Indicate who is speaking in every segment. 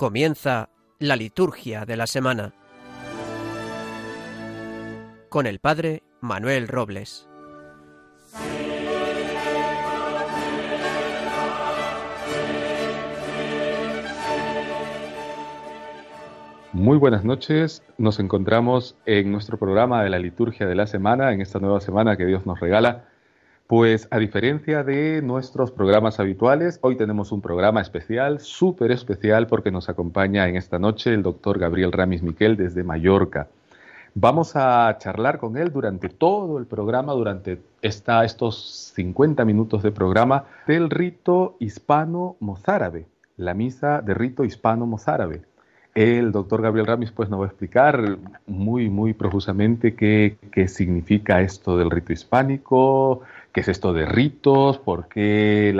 Speaker 1: Comienza la liturgia de la semana. Con el Padre Manuel Robles.
Speaker 2: Muy buenas noches, nos encontramos en nuestro programa de la liturgia de la semana, en esta nueva semana que Dios nos regala pues a diferencia de nuestros programas habituales, hoy tenemos un programa especial, súper especial, porque nos acompaña en esta noche el doctor Gabriel Ramis Miquel desde Mallorca. Vamos a charlar con él durante todo el programa, durante estos 50 minutos de programa, del rito hispano-mozárabe, la misa de rito hispano-mozárabe. El doctor Gabriel Ramis pues, nos va a explicar muy, muy profusamente qué significa esto del rito hispánico, ¿Qué es esto de ritos? ¿Por qué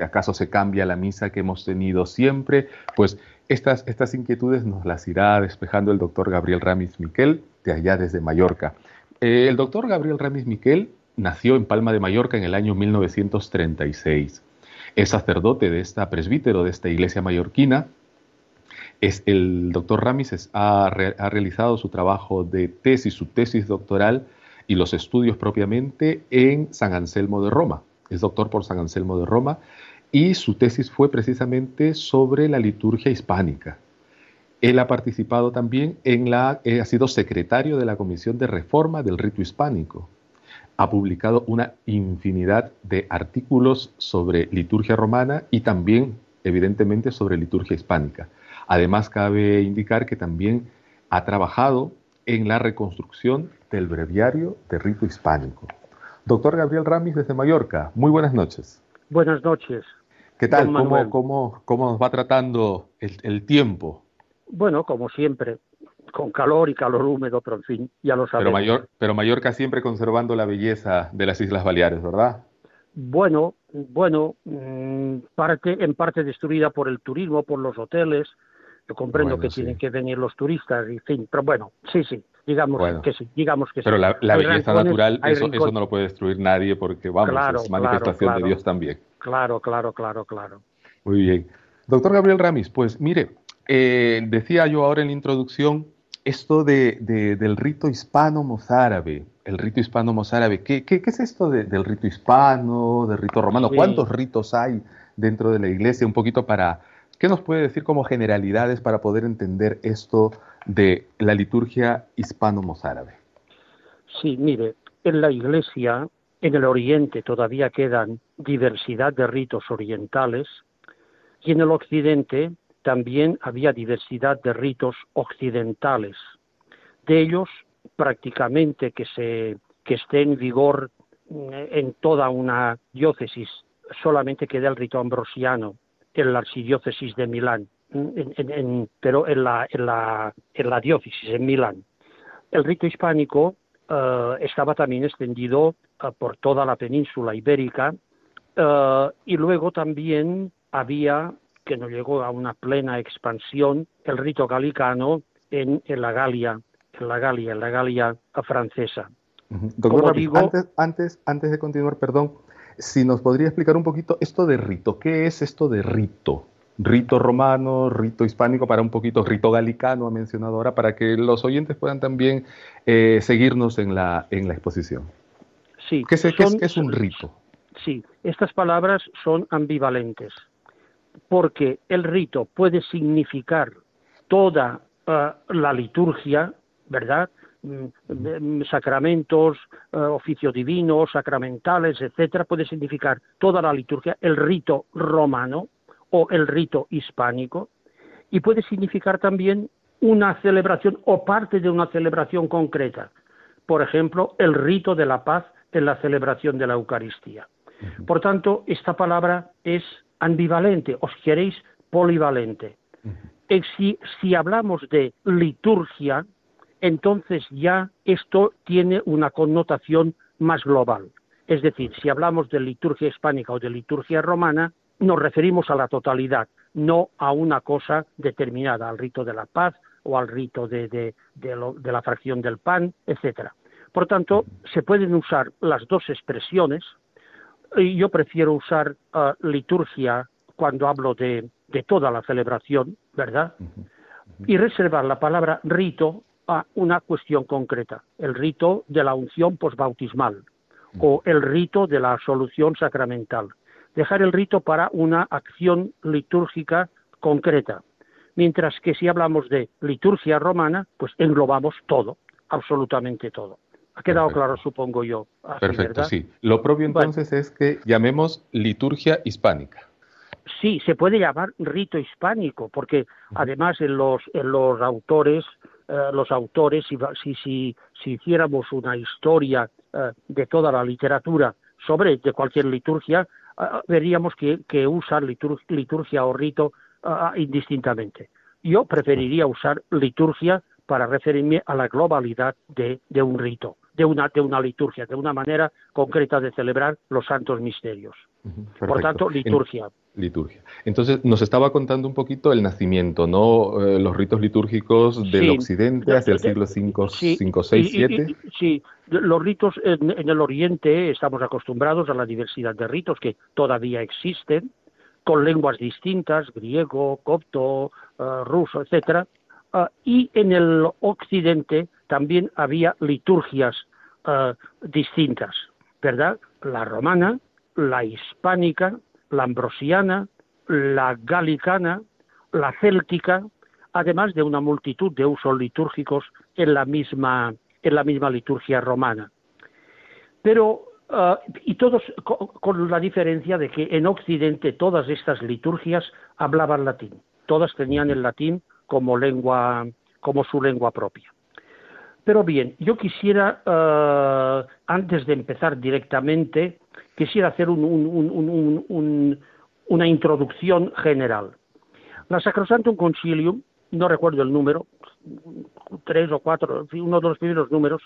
Speaker 2: acaso se cambia la misa que hemos tenido siempre? Pues estas, estas inquietudes nos las irá despejando el doctor Gabriel Ramis Miquel, de allá desde Mallorca. Eh, el doctor Gabriel Ramis Miquel nació en Palma de Mallorca en el año 1936. Es sacerdote de esta presbítero de esta iglesia mallorquina. Es, el doctor Ramis ha, ha realizado su trabajo de tesis, su tesis doctoral y los estudios propiamente en San Anselmo de Roma. Es doctor por San Anselmo de Roma y su tesis fue precisamente sobre la liturgia hispánica. Él ha participado también en la, eh, ha sido secretario de la Comisión de Reforma del Rito Hispánico. Ha publicado una infinidad de artículos sobre liturgia romana y también, evidentemente, sobre liturgia hispánica. Además, cabe indicar que también ha trabajado en la reconstrucción del breviario de rito hispánico. Doctor Gabriel Ramis desde Mallorca, muy buenas noches.
Speaker 3: Buenas noches.
Speaker 2: ¿Qué tal? ¿Cómo, cómo, nos va tratando el, tiempo?
Speaker 3: Bueno, como siempre, con calor y calor húmedo, pero en fin, ya lo sabemos.
Speaker 2: Pero, pero Mallorca siempre conservando la belleza de las Islas Baleares, ¿verdad?
Speaker 3: Bueno, bueno, mm, parte, en parte destruida por el turismo, por los hoteles, yo comprendo que tienen que venir los turistas, y fin, pero bueno, sí, sí, digamos que sí, digamos que
Speaker 2: pero sí. Pero la, belleza natural, eso, eso, no lo puede destruir nadie porque, vamos, es manifestación de Dios también.
Speaker 3: Claro, claro, claro, claro.
Speaker 2: Muy bien. Doctor Gabriel Ramis, pues mire, eh, decía yo ahora en la introducción esto de, del rito hispano-mozárabe, el rito hispano-mozárabe, ¿qué, ¿qué, es esto del rito hispano, del rito romano? ¿Cuántos ritos hay dentro de la iglesia? Un poquito para ¿Qué nos puede decir como generalidades para poder entender esto de la liturgia hispano-mozárabe?
Speaker 3: Sí, mire, en la Iglesia, en el Oriente todavía quedan diversidad de ritos orientales y en el Occidente también había diversidad de ritos occidentales. De ellos, prácticamente que, se, que esté en vigor mm, en toda una diócesis, solamente queda el rito ambrosiano, en la archidiócesis de Milán, pero en la, en, la, en la diócesis, en Milán. El rito hispánico eh, estaba también extendido eh, por toda la península ibérica eh, y luego también había, que no llegó a una plena expansión, el rito galicano en, en la Galia, en la Galia, en la Galia francesa.
Speaker 2: Doctor, antes, antes, antes de continuar, perdón, si nos podría explicar un poquito esto de rito. ¿Qué es esto de rito? Rito romano, rito hispánico, para un poquito rito galicano, ha mencionado ahora, para que los oyentes puedan también eh, seguirnos en la, en la exposición.
Speaker 3: Sí.
Speaker 2: ¿Qué, es, un rito?
Speaker 3: Sí, estas palabras son ambivalentes, porque el rito puede significar toda eh, la liturgia, ¿verdad? Mm, mm, sacramentos, eh, oficios divinos, sacramentales, etcétera, puede significar toda la liturgia, el rito romano o el rito hispánico, y puede significar también una celebración o parte de una celebración concreta. Por ejemplo, el rito de la paz en la celebración de la Eucaristía. Por tanto, esta palabra es ambivalente, os queréis polivalente. Si, si hablamos de liturgia, entonces ya esto tiene una connotación más global. Es decir, si hablamos de liturgia hispánica o de liturgia romana, nos referimos a la totalidad, no a una cosa determinada, al rito de la paz o al rito de, la fracción del pan, etcétera. Por tanto, se pueden usar las dos expresiones, y yo prefiero usar uh, liturgia cuando hablo de, de toda la celebración, ¿verdad? Y reservar la palabra rito a una cuestión concreta, el rito de la unción posbautismal o el rito de la absolución sacramental. Dejar el rito para una acción litúrgica concreta. Mientras que si hablamos de liturgia romana, pues englobamos todo, absolutamente todo. Ha quedado claro, supongo yo.
Speaker 2: Perfecto, sí. Lo propio entonces es que llamemos liturgia hispánica.
Speaker 3: Sí, se puede llamar rito hispánico, porque además en los, en los autores, eh, los autores, si, si, si, hiciéramos una historia eh, de toda la literatura sobre de cualquier liturgia, veríamos que, que usan liturgia o rito indistintamente. Yo preferiría usar liturgia para referirme a la globalidad de un rito de una, de una liturgia, de una manera concreta de celebrar los santos misterios. Por tanto, liturgia.
Speaker 2: liturgia. Entonces, nos estaba contando un poquito el nacimiento, ¿no? Eh, los ritos litúrgicos del occidente hacia el siglo V, sí, 5, 6, 7.
Speaker 3: sí, los ritos en, el oriente estamos acostumbrados a la diversidad de ritos que todavía existen, con lenguas distintas, griego, copto, uh, ruso, etcétera, uh, y en el occidente también había liturgias eh, distintas, ¿verdad? La romana, la hispánica, la ambrosiana, la galicana, la céltica, además de una multitud de usos litúrgicos en la misma, en la misma liturgia romana. Pero, eh, y todos con la diferencia de que en Occidente todas estas liturgias hablaban latín, todas tenían el latín como lengua, como su lengua propia. Pero bien, yo quisiera, eh, antes de empezar directamente, quisiera hacer una introducción general. La Sacrosantum Concilium, no recuerdo el número, tres o cuatro, uno de los primeros números,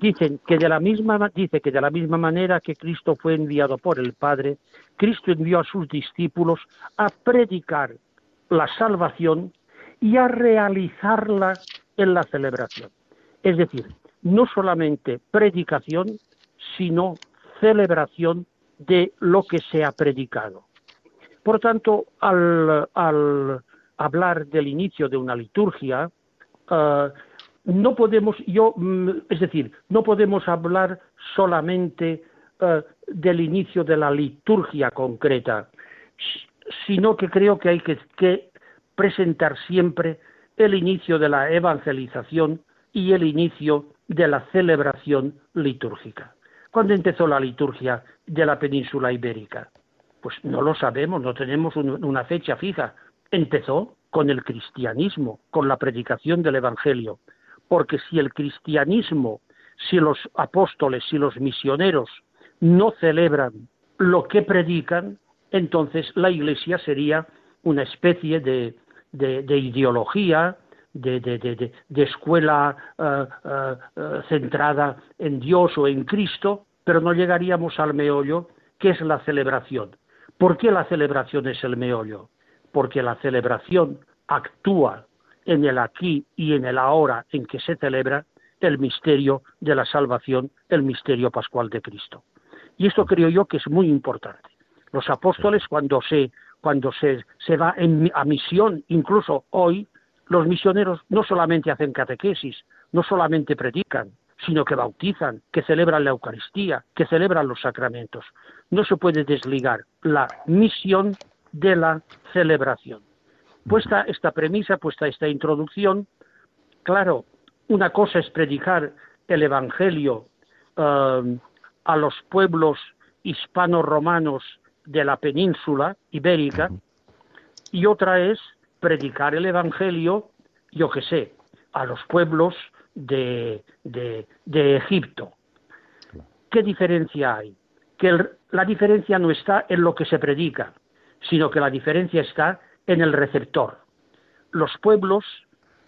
Speaker 3: dicen que de la misma, dice que de la misma manera que Cristo fue enviado por el Padre, Cristo envió a sus discípulos a predicar la salvación y a realizarla en la celebración. Es decir, no solamente predicación, sino celebración de lo que se ha predicado. Por tanto, al, hablar del inicio de una liturgia, eh, no podemos, yo, mm, es decir, no podemos hablar solamente eh, del inicio de la liturgia concreta, sino que creo que hay que presentar siempre el inicio de la evangelización y el inicio de la celebración litúrgica. ¿Cuándo empezó la liturgia de la península ibérica? Pues no lo sabemos, no tenemos una fecha fija. Empezó con el cristianismo, con la predicación del Evangelio. Porque si el cristianismo, si los apóstoles, si los misioneros no celebran lo que predican, entonces la Iglesia sería una especie de, de ideología, de, escuela eh, eh, eh, centrada en Dios o en Cristo, pero no llegaríamos al meollo, que es la celebración. ¿Por qué la celebración es el meollo? Porque la celebración actúa en el aquí y en el ahora en que se celebra el misterio de la salvación, el misterio pascual de Cristo. Y esto creo yo que es muy importante. Los apóstoles cuando se cuando se, se va a misión, incluso hoy, los misioneros no solamente hacen catequesis, no solamente predican, sino que bautizan, que celebran la Eucaristía, que celebran los sacramentos. No se puede desligar la misión de la celebración. Puesta esta premisa, puesta esta introducción, claro, una cosa es predicar el Evangelio eh, a los pueblos hispano-romanos de la península ibérica y otra es predicar el Evangelio, yo qué sé, a los pueblos de, Egipto. ¿Qué diferencia hay? Que la diferencia no está en lo que se predica, sino que la diferencia está en el receptor. Los pueblos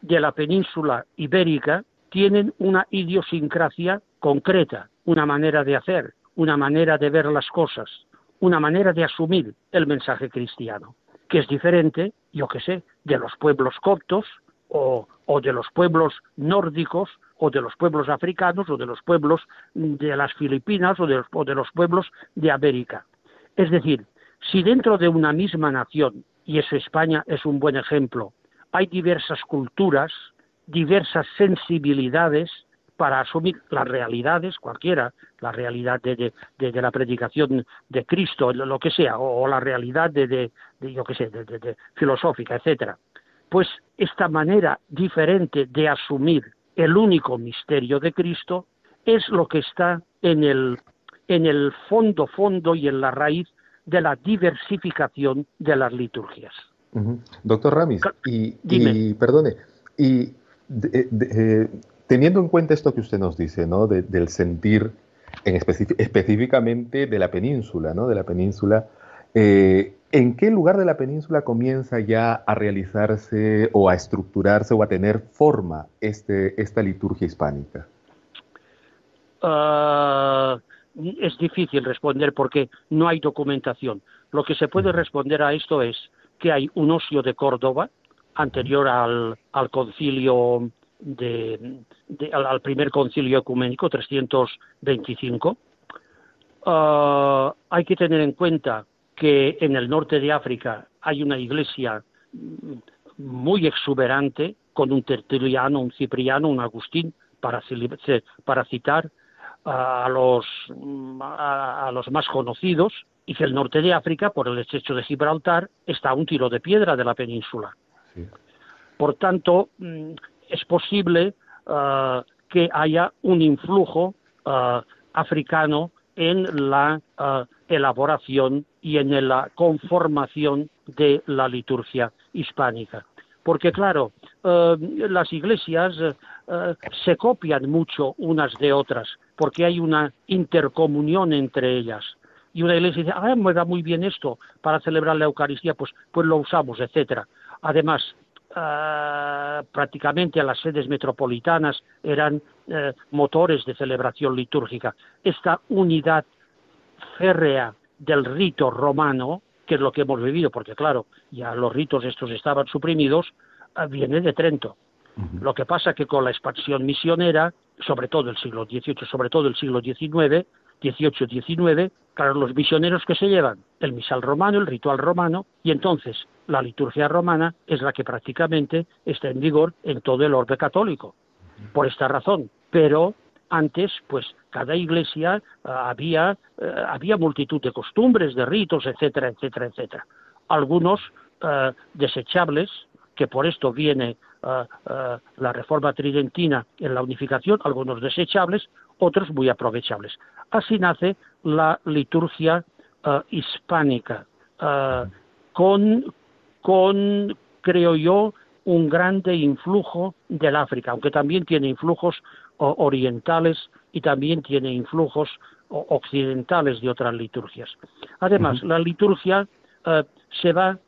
Speaker 3: de la península ibérica tienen una idiosincrasia concreta, una manera de hacer, una manera de ver las cosas, una manera de asumir el mensaje cristiano que es diferente, yo qué sé, de los pueblos coptos o, de los pueblos nórdicos o de los pueblos africanos o de los pueblos de las Filipinas o de o de los pueblos de América. Es decir, Si dentro de una misma nación, y eso España es un buen ejemplo, hay diversas culturas, diversas sensibilidades para asumir las realidades, cualquiera, la realidad de, la predicación de Cristo, lo que sea, o, la realidad de, yo qué sé, de, filosófica, etcétera. Pues esta manera diferente de asumir el único misterio de Cristo es lo que está en el, en el fondo, fondo y en la raíz de la diversificación de las liturgias.
Speaker 2: Doctor Ramis, y, perdone, y eh, teniendo en cuenta esto que usted nos dice, ¿no? del sentir en específicamente de la península, ¿no? De la península, eh, ¿en qué lugar de la península comienza ya a realizarse o a estructurarse o a tener forma este, esta liturgia hispánica?
Speaker 3: Ah, es difícil responder porque no hay documentación. Lo que se puede responder a esto es que hay un osio de Córdoba, anterior al, concilio de, al, primer concilio ecuménico 325. Ah, hay que tener en cuenta que en el norte de África hay una iglesia muy exuberante con un tertuliano, un cipriano, un agustín, para, para citar a los, a los más conocidos, y que el norte de África, por el estrecho de Gibraltar, está a un tiro de piedra de la península. Por tanto, mm, es posible ah, que haya un influjo ah, africano en la ah, elaboración y en la conformación de la liturgia hispánica. Porque claro, las iglesias se copian mucho unas de otras, porque hay una intercomunión entre ellas y una iglesia dice, ah, me da muy bien esto para celebrar la Eucaristía, pues, pues lo usamos, etcétera. Además, ah, prácticamente a las sedes metropolitanas eran eh, motores de celebración litúrgica. Esta unidad férrea del rito romano, que es lo que hemos vivido, porque claro, ya los ritos estos estaban suprimidos, ah, viene de Trento. Lo que pasa que con la expansión misionera, sobre todo el siglo XVIII, sobre todo el siglo XIX, 18-19, claro, los misioneros que se llevan el misal romano, el ritual romano, y entonces la liturgia romana es la que prácticamente está en vigor en todo el orbe católico, por esta razón. Pero antes, pues cada iglesia eh, había, eh, había multitud de costumbres, de ritos, etcétera, etcétera, etcétera. Algunos eh, desechables, que por esto viene la reforma tridentina en la unificación, algunos desechables, otros muy aprovechables. Así nace la liturgia hispánica, con, con, creo yo, un grande influjo del África, aunque también tiene influjos orientales y también tiene influjos occidentales de otras liturgias. Además, la liturgia eh, se va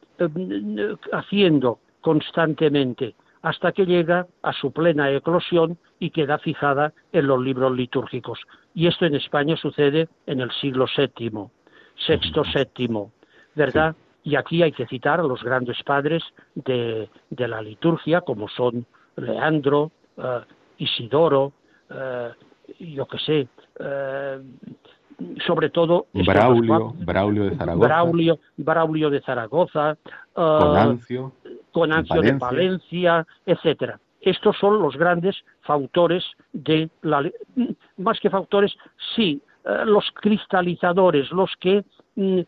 Speaker 3: haciendo constantemente hasta que llega a su plena eclosión y queda fijada en los libros litúrgicos. Y esto en España sucede en el siglo VII, sexto, séptimo, ¿verdad? Y aquí hay que citar a los grandes padres de, la liturgia, como son Leandro, eh, Isidoro, eh, yo qué sé, eh, sobre todo
Speaker 2: Braulio, Braulio de Zaragoza,
Speaker 3: Braulio, Braulio de Zaragoza,
Speaker 2: Conancio,
Speaker 3: Conancio de Valencia, etcétera. Estos son los grandes factores de la más que factores, sí, los cristalizadores, los que mm,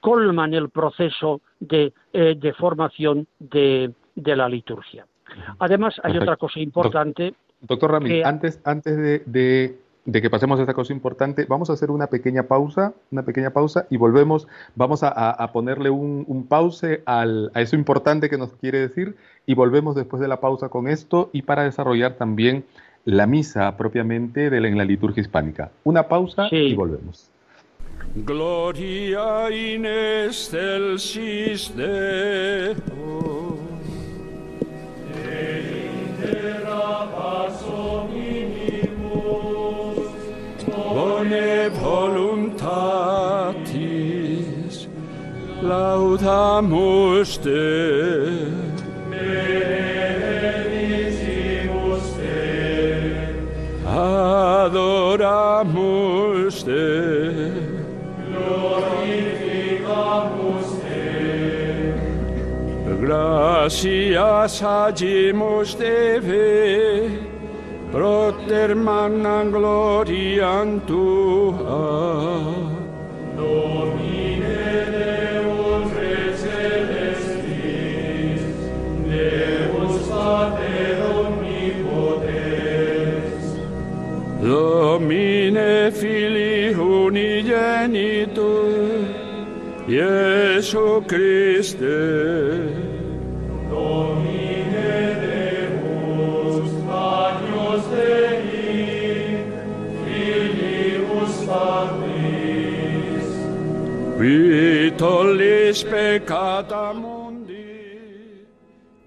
Speaker 3: colman el proceso de, eh, formación de, la liturgia. Además, hay otra cosa importante.
Speaker 2: Doctor Ramírez, antes, antes de de que pasemos a esta cosa importante, vamos a hacer una pequeña pausa, una pequeña pausa y volvemos, vamos a, ponerle un, pause a eso importante que nos quiere decir y volvemos después de la pausa con esto y para desarrollar también la misa propiamente de la, en la liturgia hispánica. Una pausa y volvemos. Gloria in excelsis Deo. De intera pax omnibus, bone voluntatis, laudamus Deo. Adoramus te.
Speaker 4: Gracias hallemos debe, proter magnam gloriam tua. Domine Filii Unigenitur, Iesu Christe, tollis peccata mundi.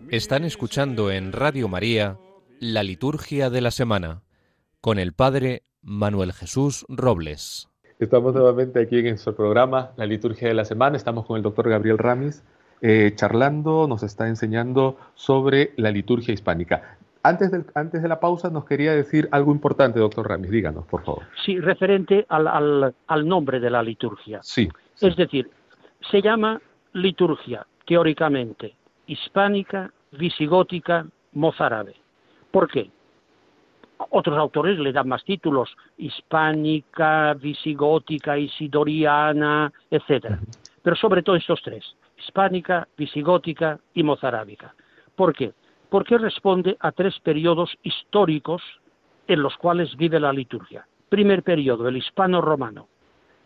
Speaker 5: Están escuchando en Radio María la liturgia de la semana con el Padre Manuel Jesús Robles.
Speaker 2: Estamos nuevamente aquí en nuestro programa, la liturgia de la semana. Estamos con el doctor Gabriel Ramis, eh, charlando, nos está enseñando sobre la liturgia hispánica. Antes, del, antes de la pausa nos quería decir algo importante, doctor Ramis, díganos, por favor.
Speaker 3: Sí, referente al, al, al nombre de la liturgia.
Speaker 2: Sí, sí.
Speaker 3: Es decir, se llama liturgia, teóricamente, hispánica, visigótica, mozárabe. ¿Por qué? Otros autores le dan más títulos, hispánica, visigótica, isidoriana, etcétera. Pero sobre todo estos tres, hispánica, visigótica y mozárabica. ¿Por qué? Porque responde a tres periodos históricos en los cuales vive la liturgia. Primer periodo, el hispano-romano.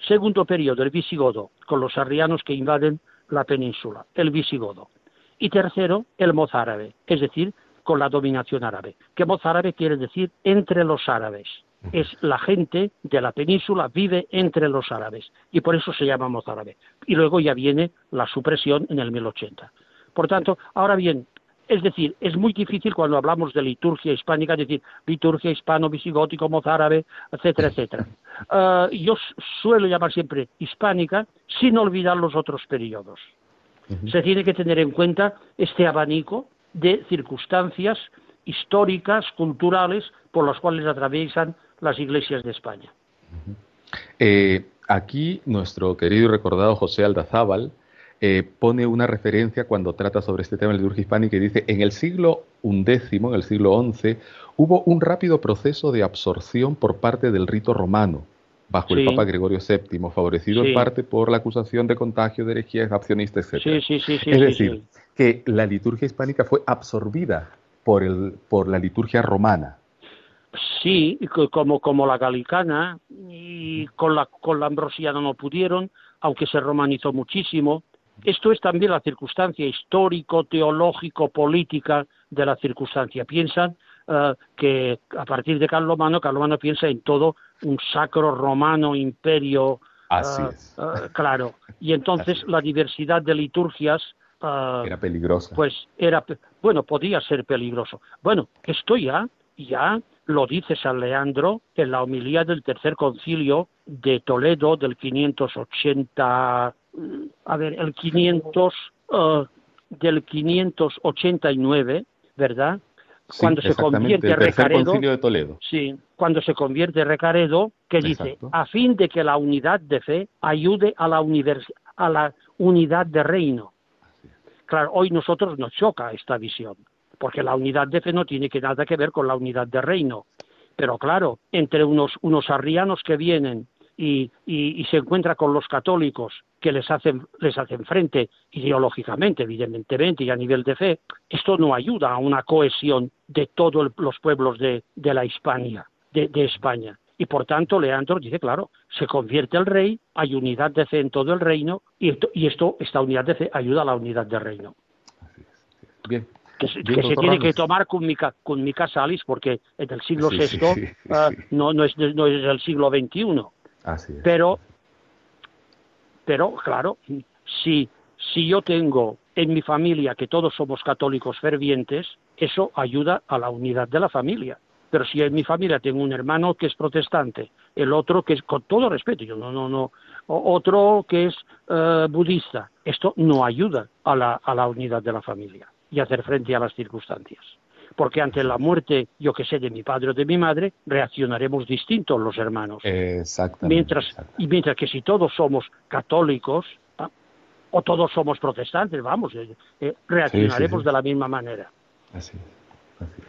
Speaker 3: Segundo periodo, el visigodo, con los arrianos que invaden la península, el visigodo. Y tercero, el mozárabe, es decir, con la dominación árabe. Que mozárabe quiere decir entre los árabes. Es la gente de la península vive entre los árabes y por eso se llama mozárabe. Y luego ya viene la supresión en el 1080. Por tanto, ahora bien, es decir, es muy difícil cuando hablamos de liturgia hispánica decir liturgia hispano, visigótico, mozárabe, etcétera, etcétera. Uh, yo suelo llamar siempre hispánica sin olvidar los otros periodos. Uh -huh. Se tiene que tener en cuenta este abanico de circunstancias históricas, culturales, por las cuales atraviesan las iglesias de España.
Speaker 2: Uh -huh. eh, aquí nuestro querido y recordado José Aldazábal eh, pone una referencia cuando trata sobre este tema de la liturgia hispánica y dice, en el siglo XI, en el siglo XI, hubo un rápido proceso de absorción por parte del rito romano, bajo sí. el Papa Gregorio VII, favorecido sí. en parte por la acusación de contagio de herejía accionista, etc.
Speaker 3: Sí,
Speaker 2: es decir, que la liturgia hispánica fue absorbida por, el, por la liturgia romana.
Speaker 3: Sí, como, como la galicana, y con la, con la ambrosiana no pudieron, aunque se romanizó muchísimo. Esto es también la circunstancia histórico, teológico, política de la circunstancia. Piensan uh, que a partir de Carlomano, Carlomano piensa en todo un sacro romano imperio.
Speaker 2: Así uh, es.
Speaker 3: Uh, claro. Y entonces la diversidad de liturgias.
Speaker 2: era peligrosa.
Speaker 3: Pues era, bueno, podía ser peligroso. Bueno, esto ya, ya lo dice San Leandro en la homilía del tercer concilio de Toledo del 580 a ver, el 500, uh, del 589, ¿verdad?
Speaker 2: Sí,
Speaker 3: cuando se convierte Recaredo,
Speaker 2: concilio de Toledo.
Speaker 3: sí, cuando se convierte Recaredo, que dice, a fin de que la unidad de fe ayude a la, a la unidad de reino. Claro, hoy nosotros nos choca esta visión, porque la unidad de fe no tiene que nada que ver con la unidad de reino. Pero claro, entre unos, unos arrianos que vienen y, y, y, se encuentra con los católicos que les hacen, les hacen frente ideológicamente, evidentemente, y a nivel de fe, esto no ayuda a una cohesión de todos los pueblos de, de la Hispania, de, de, España. Y por tanto, Leandro dice, claro, se convierte el rey, hay unidad de fe en todo el reino, y esto, y esto esta unidad de fe ayuda a la unidad de reino.
Speaker 2: Así es. Bien.
Speaker 3: Que, se, que se tiene que tomar con mi, con mi porque en el siglo
Speaker 2: sí,
Speaker 3: VI
Speaker 2: sí, sí,
Speaker 3: uh, no, no, es, no es el siglo XXI. Pero, pero claro, si, si yo tengo en mi familia que todos somos católicos fervientes, eso ayuda a la unidad de la familia. Pero si en mi familia tengo un hermano que es protestante, el otro que es, con todo respeto, yo no, no, no, otro que es uh, budista, esto no ayuda a la, a la unidad de la familia y hacer frente a las circunstancias porque ante la muerte, yo que sé, de mi padre o de mi madre, reaccionaremos distintos los hermanos.
Speaker 2: Exactamente.
Speaker 3: Mientras,
Speaker 2: exactamente.
Speaker 3: Y mientras que si todos somos católicos, o todos somos protestantes, vamos, eh, eh, reaccionaremos de la misma manera.
Speaker 2: Así así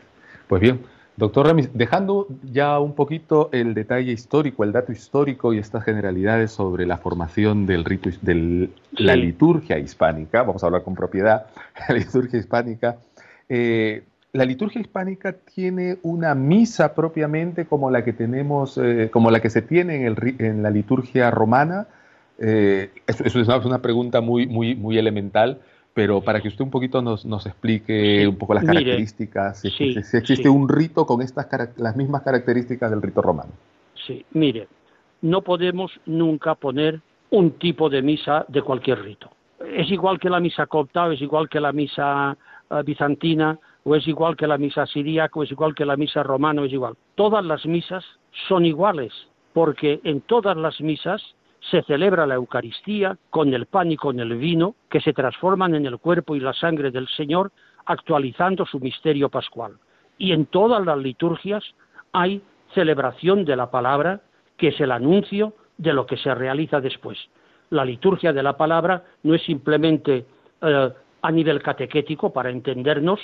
Speaker 2: Pues bien, doctor Remis, dejando ya un poquito el detalle histórico, el dato histórico y estas generalidades sobre la formación del rito, de la liturgia hispánica, vamos a hablar con propiedad, la liturgia hispánica, eh, la liturgia hispánica tiene una misa propiamente como la que tenemos, como la que se tiene en, el, en la liturgia romana, eh, eso, es una, pregunta muy, muy, muy elemental, pero para que usted un poquito nos, nos explique un poco las características, si, existe un rito con estas las mismas características del rito romano.
Speaker 3: Sí, mire, no podemos nunca poner un tipo de misa de cualquier rito. Es igual que la misa copta, es igual que la misa eh, bizantina, o es igual que la misa siríaca, o es igual que la misa romana, o es igual. Todas las misas son iguales, porque en todas las misas se celebra la Eucaristía con el pan y con el vino, que se transforman en el cuerpo y la sangre del Señor, actualizando su misterio pascual. Y en todas las liturgias hay celebración de la palabra, que es el anuncio de lo que se realiza después. La liturgia de la palabra no es simplemente eh, a nivel catequético para entendernos,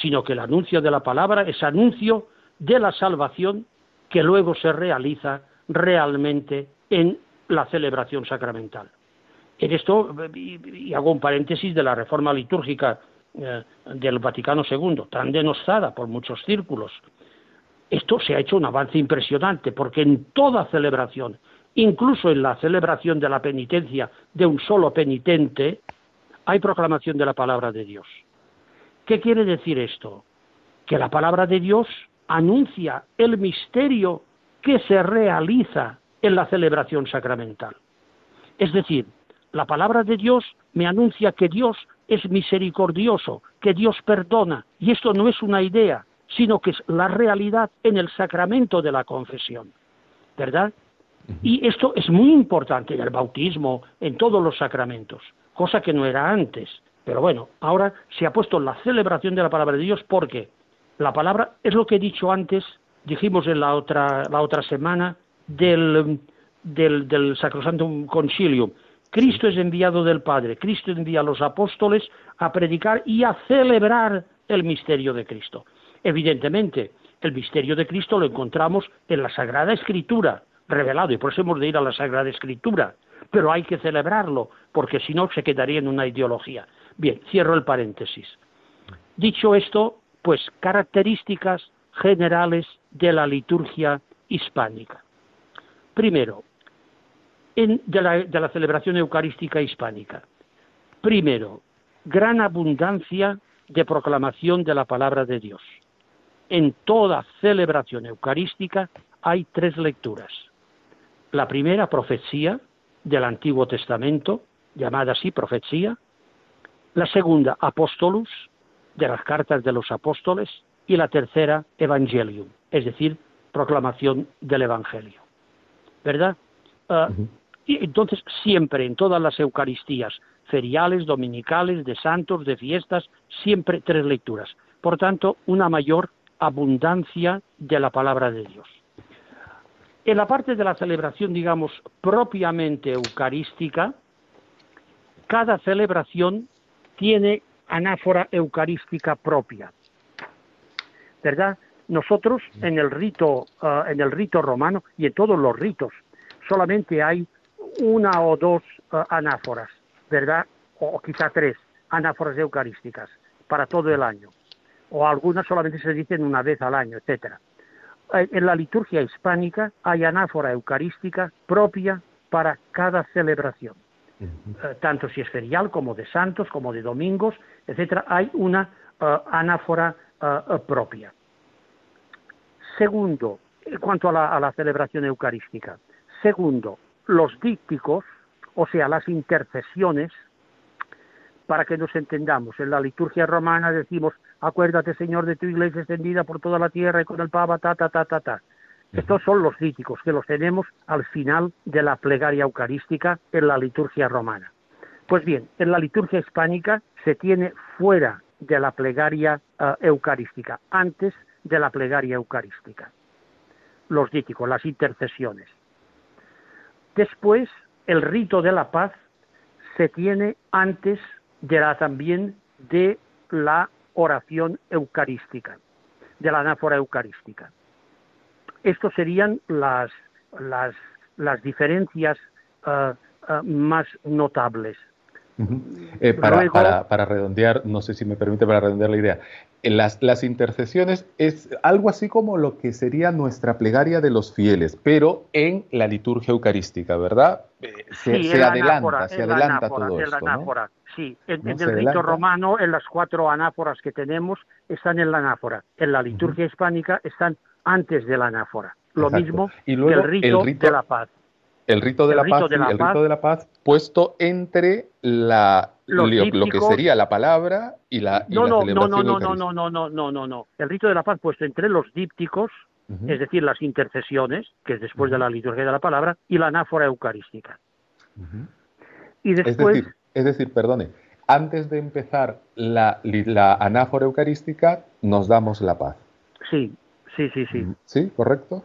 Speaker 3: sino que el anuncio de la palabra es anuncio de la salvación que luego se realiza realmente en la celebración sacramental. En esto, y hago un paréntesis de la reforma litúrgica eh, del Vaticano II, tan denostada por muchos círculos, esto se ha hecho un avance impresionante, porque en toda celebración, incluso en la celebración de la penitencia de un solo penitente, hay proclamación de la palabra de Dios. ¿Qué quiere decir esto? Que la palabra de Dios anuncia el misterio que se realiza en la celebración sacramental. Es decir, la palabra de Dios me anuncia que Dios es misericordioso, que Dios perdona, y esto no es una idea, sino que es la realidad en el sacramento de la confesión. ¿Verdad? Y esto es muy importante en el bautismo, en todos los sacramentos, cosa que no era antes. Pero bueno, ahora se ha puesto la celebración de la palabra de Dios porque la palabra es lo que he dicho antes, dijimos en la otra, la otra semana, del, del, Sacrosanto Concilio. Cristo es enviado del Padre, Cristo envía a los apóstoles a predicar y a celebrar el misterio de Cristo. Evidentemente, el misterio de Cristo lo encontramos en la Sagrada Escritura, revelado, y por eso hemos de ir a la Sagrada Escritura, pero hay que celebrarlo, porque si no se quedaría en una ideología. Bien, cierro el paréntesis. Dicho esto, pues características generales de la liturgia hispánica. Primero, de, la, celebración eucarística hispánica. Primero, gran abundancia de proclamación de la palabra de Dios. En toda celebración eucarística hay tres lecturas. La primera, profecía del Antiguo Testamento, llamada así profecía. La segunda, apóstolus, de las cartas de los apóstoles. Y la tercera, evangelium, es decir, proclamación del Evangelio. ¿verdad? Ah, y entonces siempre en todas las Eucaristías, feriales, dominicales, de santos, de fiestas, siempre tres lecturas. Por tanto, una mayor abundancia de la palabra de Dios. En la parte de la celebración, digamos, propiamente eucarística, cada celebración tiene anáfora eucarística propia. ¿Verdad? Nosotros en el rito, ah, en el rito romano y en todos los ritos solamente hay una o dos ah, anáforas, ¿verdad? O, quizá tres anáforas eucarísticas para todo el año. O algunas solamente se dicen una vez al año, etcétera. Eh, en la liturgia hispánica hay anáfora eucarística propia para cada celebración. Eh, tanto si es ferial como de santos, como de domingos, etcétera, hay una ah, anáfora propia. Segundo, en cuanto a la, celebración eucarística. Segundo, los dípticos, o sea, las intercesiones, para que nos entendamos. En la liturgia romana decimos, acuérdate, Señor, de tu iglesia extendida por toda la tierra y con el papa, ta, ta, ta, ta, ta. Estos son los dípticos que los tenemos al final de la plegaria eucarística en la liturgia romana. Pues bien, en la liturgia hispánica se tiene fuera de la plegaria eh, eucarística, antes de la plegaria eucarística, los díticos, las intercesiones. Después, el rito de la paz se tiene antes de también de la oración eucarística, de la anáfora eucarística. Estos serían las, las, las diferencias eh, eh, más notables.
Speaker 2: Eh, para, para, redondear, no sé si me permite para redondear la idea, las, las, intercesiones es algo así como lo que sería nuestra plegaria de los fieles, pero en la liturgia eucarística, ¿verdad?
Speaker 3: Se, se adelanta, se adelanta todo esto, ¿no? Sí, en, el rito romano, en las cuatro anáforas que tenemos, están en la anáfora. En la liturgia hispánica están antes de la anáfora. Lo mismo que el rito, de la paz.
Speaker 2: El rito de, la, paz, el rito de la paz puesto entre la, lo, que sería la palabra y la, y
Speaker 3: no,
Speaker 2: no,
Speaker 3: no, no, no, no, no, no, no, no, no, no. El rito de la paz puesto entre los dípticos, es decir, las intercesiones, que es después de la liturgia de la palabra, y la anáfora eucarística.
Speaker 2: Y después... Es decir, perdone, antes de empezar la, la anáfora eucarística, nos damos la paz.
Speaker 3: Sí, sí, sí, sí.
Speaker 2: ¿Sí? ¿Correcto?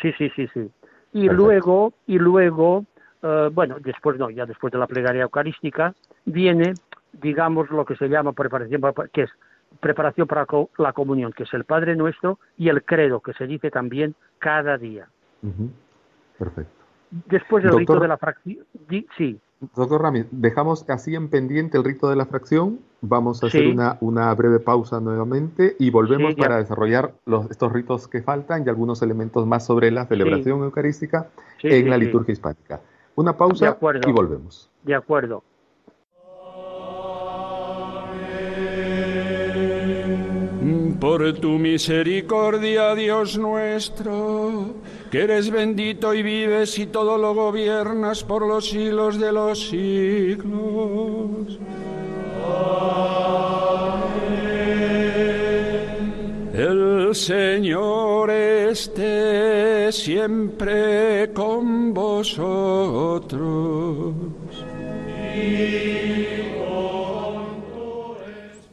Speaker 3: Sí, sí, sí, sí. Y luego, y luego, eh, bueno, después no, ya después de la plegaria eucarística, viene, digamos, lo que se llama preparación, que es preparación para la comunión, que es el Padre Nuestro, y el credo, que se dice también cada día.
Speaker 2: Perfecto.
Speaker 3: Después del rito de la fracción, sí.
Speaker 2: Doctor Rami, dejamos así en pendiente el rito de la fracción. Vamos a hacer una, una, breve pausa nuevamente y volvemos para desarrollar los, estos ritos que faltan y algunos elementos más sobre la celebración eucarística en la liturgia hispánica. Una pausa y volvemos.
Speaker 3: De acuerdo.
Speaker 4: Por tu misericordia, Dios nuestro que eres bendito y vives y todo lo gobiernas por los siglos de los siglos. El Señor esté siempre con vosotros.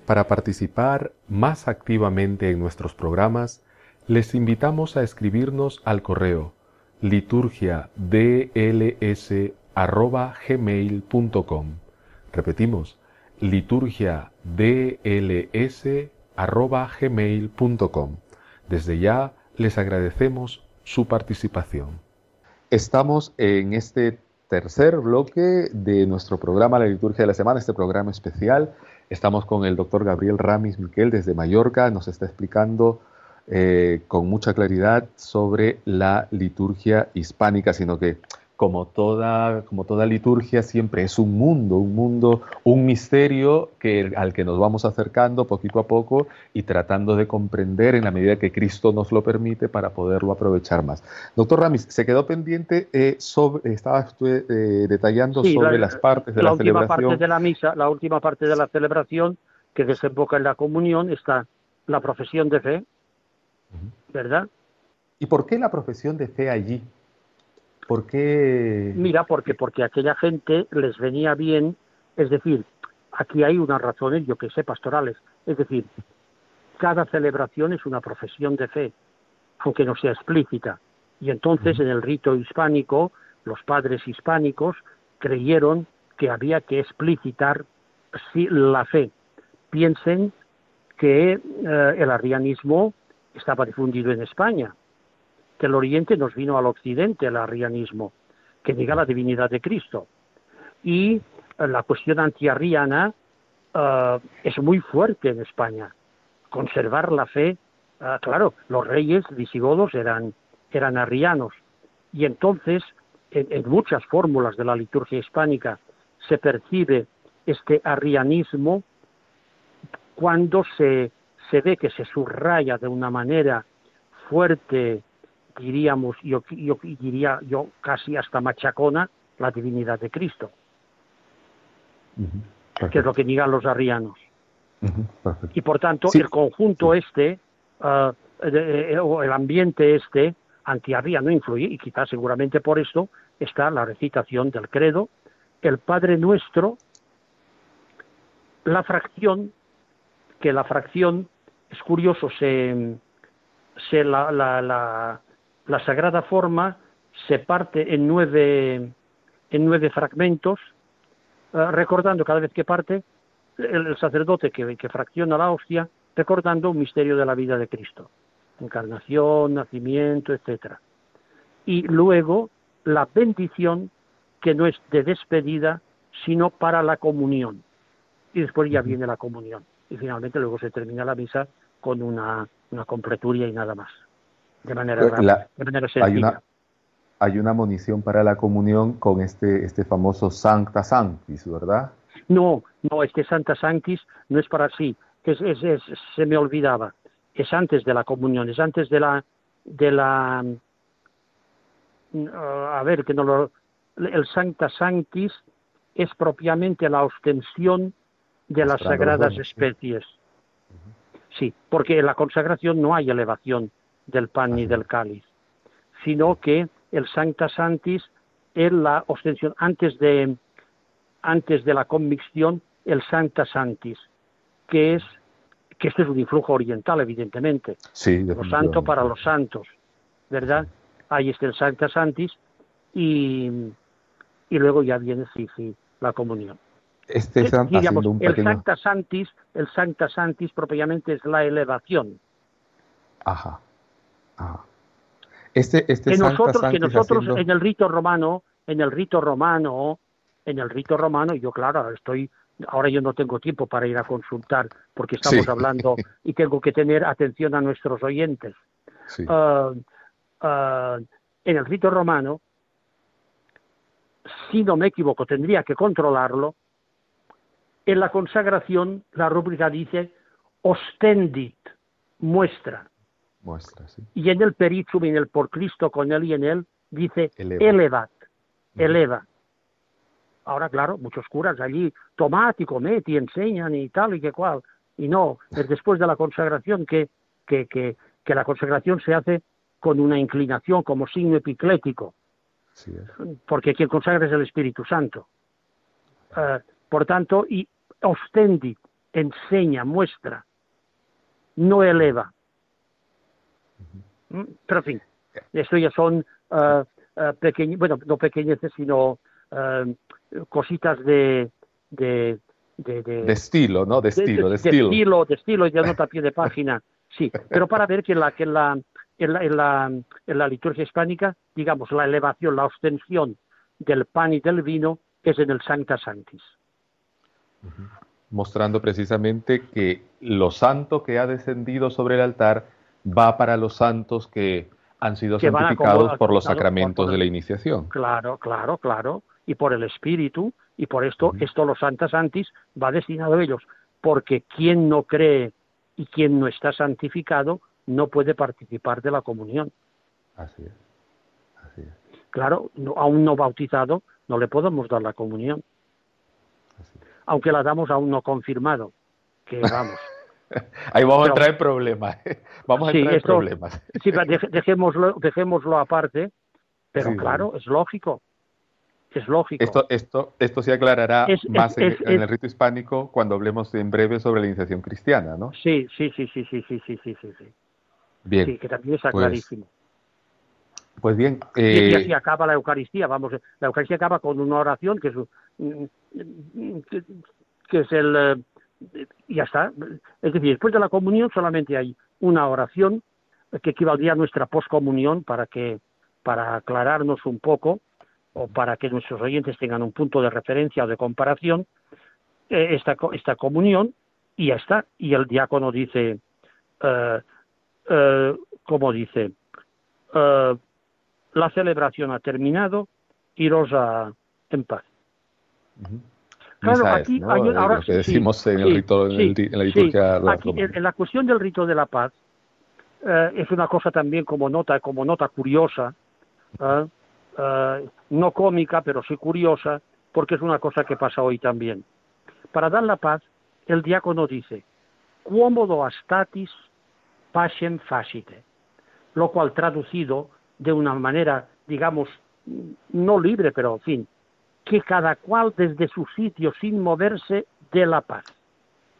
Speaker 2: Para participar más activamente en nuestros programas, les invitamos a escribirnos al correo liturgiadls@gmail.com. Repetimos, liturgiadls@gmail.com. Desde ya les agradecemos su participación. Estamos en este tercer bloque de nuestro programa La Liturgia de la Semana, este programa especial. Estamos con el doctor Gabriel Ramis Miquel desde Mallorca, nos está explicando eh, con mucha claridad sobre la liturgia hispánica, sino que como toda, como toda liturgia siempre es un mundo, un mundo, un misterio que, al que nos vamos acercando poquito a poco y tratando de comprender en la medida que Cristo nos lo permite para poderlo aprovechar más. Doctor Ramis, se quedó pendiente, eh, sobre, estaba usted eh, detallando sobre las partes de la,
Speaker 3: la
Speaker 2: última
Speaker 3: parte de la misa, la última parte de la celebración que desemboca en la comunión está la profesión de fe, ¿verdad?
Speaker 2: ¿Y por qué la profesión de fe allí? ¿Por qué?
Speaker 3: Mira, porque porque aquella gente les venía bien, es decir, aquí hay unas razones, yo que sé, pastorales, es decir, cada celebración es una profesión de fe, aunque no sea explícita. Y entonces en el rito hispánico, los padres hispánicos creyeron que había que explicitar la fe. Piensen que eh, el arrianismo estaba difundido en España. Que el Oriente nos vino al Occidente el arrianismo, que niega la divinidad de Cristo. Y eh, la cuestión antiarriana uh, es muy fuerte en España. Conservar la fe, uh, claro, los reyes visigodos eran, eran arrianos. Y entonces, en, en muchas fórmulas de la liturgia hispánica se percibe este arrianismo cuando se se ve que se subraya de una manera fuerte, diríamos, yo, yo diría yo casi hasta machacona, la divinidad de Cristo, que es lo que digan los arrianos. y por tanto, el conjunto este, uh, o el ambiente este, antiarriano influye, y quizás seguramente por esto está la recitación del credo, el Padre Nuestro, la fracción, que la fracción es curioso, se, se la, la, la, la, Sagrada Forma se parte en nueve, en nueve fragmentos eh, recordando cada vez que parte el, sacerdote que, que fracciona la hostia, recordando un misterio de la vida de Cristo, encarnación, nacimiento, etcétera. Y luego la bendición que no es de despedida, sino para la comunión. Y después ya viene la comunión. Y finalmente luego se termina la misa con una, una completuria y nada más. De manera, de manera
Speaker 2: sencilla. Hay una, hay una munición para la comunión con este, este famoso Sancta Sanctis, ¿verdad?
Speaker 3: No, no, este Santa Sanctis no es para sí, es, es, se me olvidaba, es antes de la comunión, es antes de la, de la, mm, a ver, que no lo, el Sancta Sanctis es propiamente la ostensión de las sagradas especies. Sí, porque en la consagración no hay elevación del pan ni del cáliz, sino que el Sancta Sanctis es la ostensión antes de antes de la convicción el Sancta Sanctis, que es que esto es un influjo oriental, evidentemente.
Speaker 2: Sí,
Speaker 3: lo santo para los santos, ¿verdad? Ahí está el Sancta Sanctis y, y luego ya viene sí, sí, la comunión.
Speaker 2: Este es,
Speaker 3: el Sancta Santis, el Sancta Santis propiamente es la elevación.
Speaker 2: Ajá. Ajá. Este, este
Speaker 3: que nosotros, que nosotros en el rito romano, en el rito romano, en el rito romano, yo claro, estoy, ahora yo no tengo tiempo para ir a consultar porque estamos hablando y tengo que tener atención a nuestros oyentes. Ah, ah, en el rito romano, si no me equivoco, tendría que controlarlo. En la consagración, la rúbrica dice ostendit, muestra. Y en el perichum y en el por Cristo con él y en él dice elevat, eleva. Ahora, claro, muchos curas allí, tomad y comed y enseñan y tal y que cual. Y no, es después de la consagración que, que, que, que la consagración se hace con una inclinación como signo epiclético. Porque quien consagra es el Espíritu Santo. Eh, por tanto, y ostendit, enseña, muestra, no eleva. Mm, pero en fin, esto ya son uh, uh, bueno, no pequeñeces, sino uh, cositas de de, de,
Speaker 2: de, estilo, ¿no? De estilo, de, estilo.
Speaker 3: De estilo, de estilo, ya nota a pie de página, sí. Pero para ver que en la, que en la, en la, en la, en la liturgia hispánica, digamos, la elevación, la ostensión del pan y del vino es en el Sancta Sanctis.
Speaker 2: Mostrando precisamente que lo santo que ha descendido sobre el altar va para los santos que han sido santificados por los sacramentos de la iniciación.
Speaker 3: Claro, claro, claro. Y por el Espíritu, y por esto, esto los santas santis va destinado a ellos. Porque quien no cree y quien no está santificado no puede participar de la comunión.
Speaker 2: Así es. Así es.
Speaker 3: Claro, aún no bautizado, no le podemos dar la comunión. Aunque la damos a un no confirmado, que vamos.
Speaker 2: Ahí vamos a entrar en problemas. Vamos a entrar en problemas.
Speaker 3: Sí, dejémoslo, dejémoslo aparte, pero claro, es lógico. Es lógico.
Speaker 2: Esto, esto, esto se aclarará más en, el rito hispánico cuando hablemos en breve sobre la iniciación cristiana, ¿no?
Speaker 3: Sí, sí, sí, sí, sí, sí, sí, sí, sí.
Speaker 2: Bien.
Speaker 3: Sí, que también está pues, clarísimo.
Speaker 2: Pues bien.
Speaker 3: y eh, así acaba la Eucaristía, vamos, la Eucaristía acaba con una oración que es, que es el eh, y ya está. Es decir, después de la comunión solamente hay una oración que equivaldría a nuestra poscomunión para que para aclararnos un poco o para que nuestros oyentes tengan un punto de referencia o de comparación eh, esta, esta comunión y ya está. Y el diácono dice, eh, eh, como dice, la celebración ha terminado, iros a, en paz.
Speaker 2: Claro, aquí ahora, que decimos en, el rito, en, la liturgia.
Speaker 3: Aquí, en, la cuestión del rito de la paz eh, es una cosa también como nota, como nota curiosa, ¿eh? Eh, no cómica, pero sí curiosa, porque es una cosa que pasa hoy también. Para dar la paz, el diácono dice, quomodo astatis pacem facite, lo cual traducido de una manera, digamos, no libre, pero en fin, que cada cual desde su sitio sin moverse de la paz.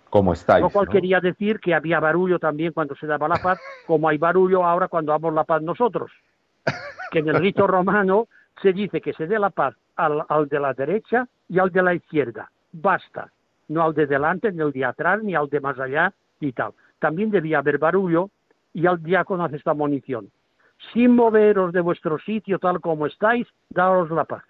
Speaker 2: Como estáis.
Speaker 3: Lo cual quería decir que había barullo también cuando se daba la paz, como hay barullo ahora cuando damos la paz nosotros. Que en el rito romano se dice que se dé la paz al, de la derecha y al de la izquierda. Basta. No al de delante, ni al de atrás, ni al de más allá, y tal. También debía haber barullo y al diácono hace esta munición. Sin moveros de vuestro sitio tal como estáis, daos la paz.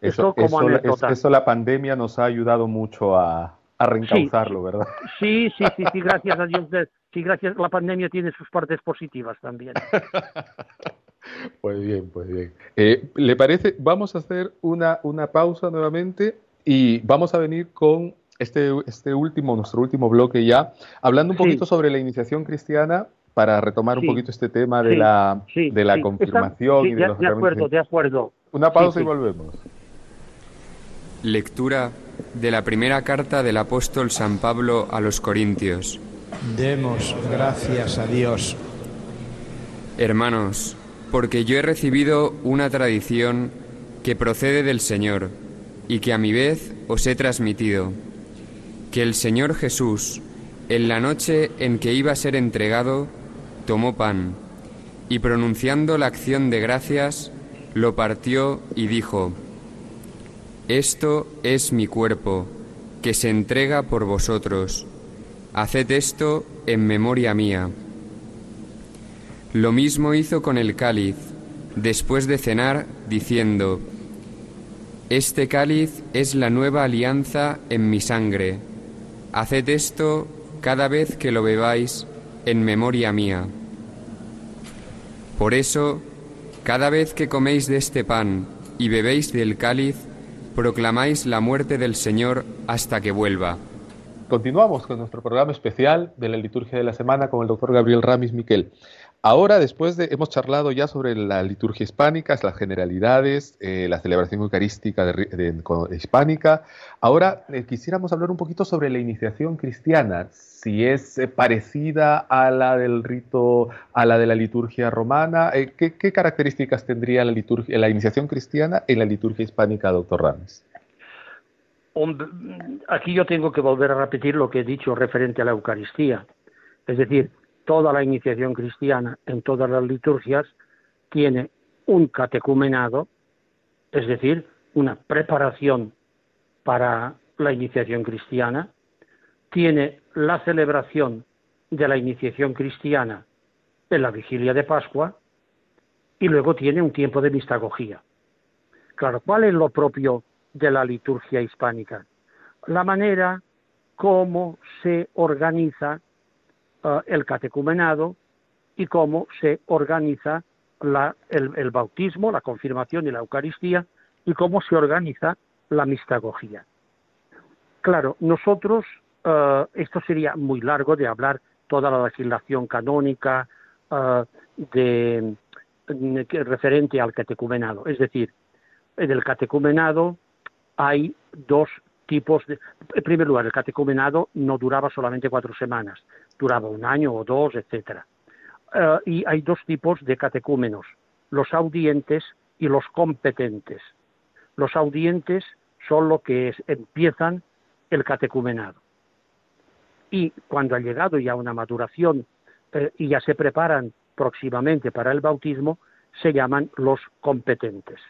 Speaker 2: Eso, como eso, eso, la pandemia nos ha ayudado mucho a, a reencauzarlo, ¿verdad?
Speaker 3: Sí, sí, sí, sí, gracias a Dios. sí, gracias. La pandemia tiene sus partes positivas también.
Speaker 2: Pues bien, pues bien. Eh, ¿Le parece? Vamos a hacer una, una pausa nuevamente y vamos a venir con este, este último, nuestro último bloque ya, hablando un poquito sobre la iniciación cristiana para retomar un poquito este tema de la, de la confirmación y de,
Speaker 3: los de acuerdo, de acuerdo.
Speaker 2: Una pausa y volvemos.
Speaker 6: Lectura de la primera carta del apóstol San Pablo a los Corintios.
Speaker 7: Demos gracias a Dios.
Speaker 6: Hermanos, porque yo he recibido una tradición que procede del Señor y que a mi vez os he transmitido, que el Señor Jesús, en la noche en que iba a ser entregado, tomó pan y pronunciando la acción de gracias, lo partió y dijo, Esto es mi cuerpo, que se entrega por vosotros. Haced esto en memoria mía. Lo mismo hizo con el cáliz, después de cenar, diciendo, Este cáliz es la nueva alianza en mi sangre. Haced esto cada vez que lo bebáis en memoria mía. Por eso, cada vez que coméis de este pan y bebéis del cáliz, proclamáis la muerte del Señor hasta que vuelva.
Speaker 2: Continuamos con nuestro programa especial de la liturgia de la semana con el doctor Gabriel Ramis Miquel. Ahora, después de, hemos charlado ya sobre la liturgia hispánica, las generalidades, eh, la celebración eucarística hispánica. Ahora eh, quisiéramos hablar un poquito sobre la iniciación cristiana, si es eh, parecida a la del rito, a la de la liturgia romana. ¿qué, características tendría la, liturgia, la iniciación cristiana en la liturgia hispánica, doctor Rames?
Speaker 3: Aquí yo tengo que volver a repetir lo que he dicho referente a la Eucaristía. Es decir, toda la iniciación cristiana en todas las liturgias tiene un catecumenado, es decir, una preparación para la iniciación cristiana, tiene la celebración de la iniciación cristiana en la vigilia de Pascua y luego tiene un tiempo de mistagogía. Claro, ¿cuál es lo propio de la liturgia hispánica? La manera como se organiza eh, el catecumenado y cómo se organiza el, bautismo, la confirmación y la Eucaristía y cómo se organiza la mistagogía. Claro, nosotros, eh, esto sería muy largo de hablar toda la legislación canónica eh, de, referente al catecumenado. Es decir, en el catecumenado hay dos tipos de... En primer lugar, el catecumenado no duraba solamente cuatro semanas, duraba un año o dos, etcétera. Eh, y hay dos tipos de catecúmenos, los audientes y los competentes. Los audientes son los que empiezan el catecumenado. Y cuando ha llegado ya una maduración eh, y ya se preparan próximamente para el bautismo, se llaman los competentes.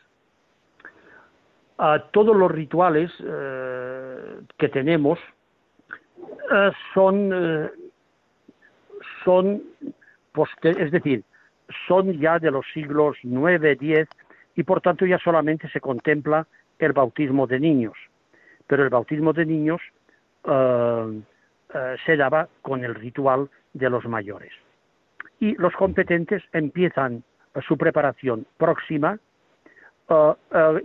Speaker 3: todos los rituales eh, que tenemos son son, es decir, son ya de los siglos IX, X, y por tanto ya solamente se contempla el bautismo de niños. Pero el bautismo de niños eh, eh, se daba con el ritual de los mayores. Y los competentes empiezan su preparación próxima uh,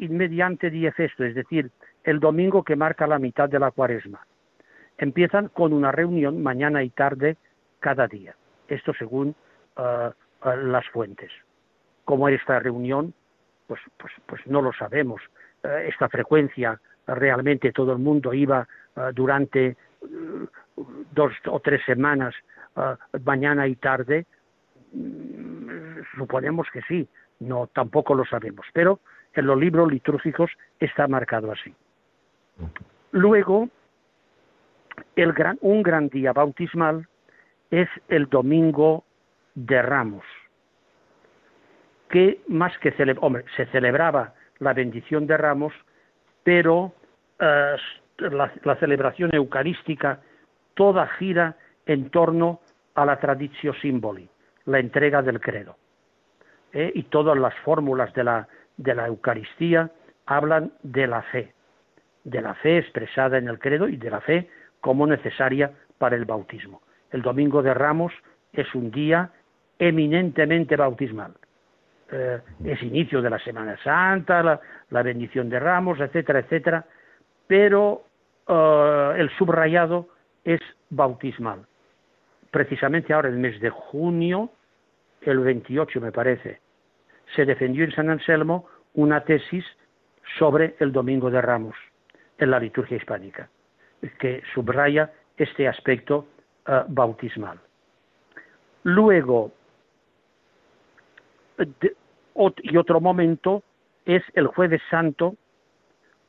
Speaker 3: mediante diefesto, es decir, el domingo que marca la mitad de la cuaresma. Empiezan con una reunión mañana y tarde cada día. Esto según ah, las fuentes. ¿Cómo era esta reunión? Pues, pues, pues no lo sabemos. Ah, esta frecuencia realmente todo el mundo iba durante dos o tres semanas, mañana y tarde. Mm, suponemos que sí, no tampoco lo sabemos, pero en los libros litúrgicos está marcado así. Luego, el gran, un gran día bautismal es el domingo de Ramos, que más que hombre, se celebraba la bendición de Ramos pero eh, la, celebración eucarística toda gira en torno a la tradición simboli, la entrega del credo. ¿eh? Y todas las fórmulas de la, de la Eucaristía hablan de la fe, de la fe expresada en el credo y de la fe como necesaria para el bautismo. El Domingo de Ramos es un día eminentemente bautismal. Eh, es inicio de la Semana Santa, la, bendición de Ramos, etcétera, etcétera, pero eh, el subrayado es bautismal. Precisamente ahora, el mes de junio, el 28 me parece, se defendió en San Anselmo una tesis sobre el Domingo de Ramos en la liturgia hispánica, que subraya este aspecto eh, bautismal. Luego, y otro momento es el jueves santo,